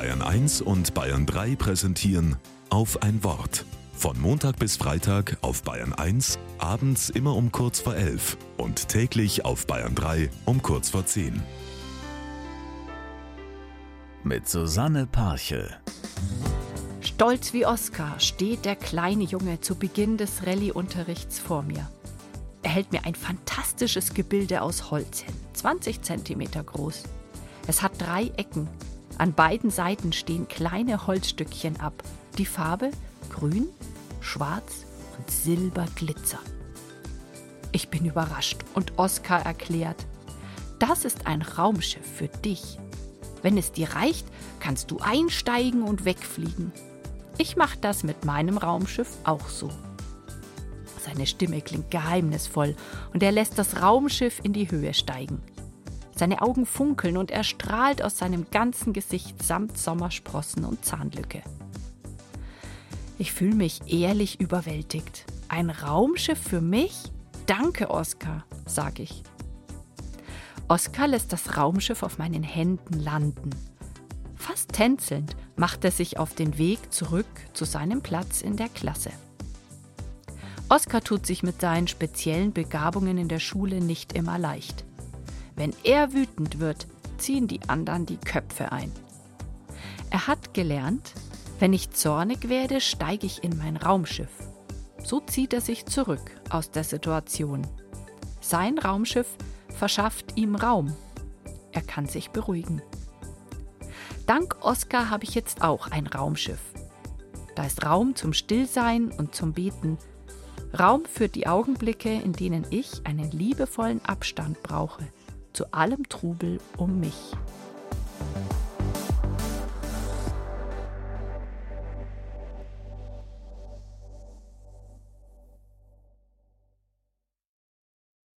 Bayern 1 und Bayern 3 präsentieren auf ein Wort. Von Montag bis Freitag auf Bayern 1, abends immer um kurz vor 11 und täglich auf Bayern 3 um kurz vor 10. Mit Susanne Parche. Stolz wie Oskar steht der kleine Junge zu Beginn des Rallye-Unterrichts vor mir. Er hält mir ein fantastisches Gebilde aus Holz hin, 20 cm groß. Es hat drei Ecken. An beiden Seiten stehen kleine Holzstückchen ab. Die Farbe grün, schwarz und silberglitzer. Ich bin überrascht und Oskar erklärt, das ist ein Raumschiff für dich. Wenn es dir reicht, kannst du einsteigen und wegfliegen. Ich mache das mit meinem Raumschiff auch so. Seine Stimme klingt geheimnisvoll und er lässt das Raumschiff in die Höhe steigen. Seine Augen funkeln und er strahlt aus seinem ganzen Gesicht samt Sommersprossen und Zahnlücke. Ich fühle mich ehrlich überwältigt. Ein Raumschiff für mich? Danke, Oskar, sage ich. Oskar lässt das Raumschiff auf meinen Händen landen. Fast tänzelnd macht er sich auf den Weg zurück zu seinem Platz in der Klasse. Oskar tut sich mit seinen speziellen Begabungen in der Schule nicht immer leicht. Wenn er wütend wird, ziehen die anderen die Köpfe ein. Er hat gelernt, wenn ich zornig werde, steige ich in mein Raumschiff. So zieht er sich zurück aus der Situation. Sein Raumschiff verschafft ihm Raum. Er kann sich beruhigen. Dank Oskar habe ich jetzt auch ein Raumschiff. Da ist Raum zum Stillsein und zum Beten. Raum für die Augenblicke, in denen ich einen liebevollen Abstand brauche zu allem Trubel um mich.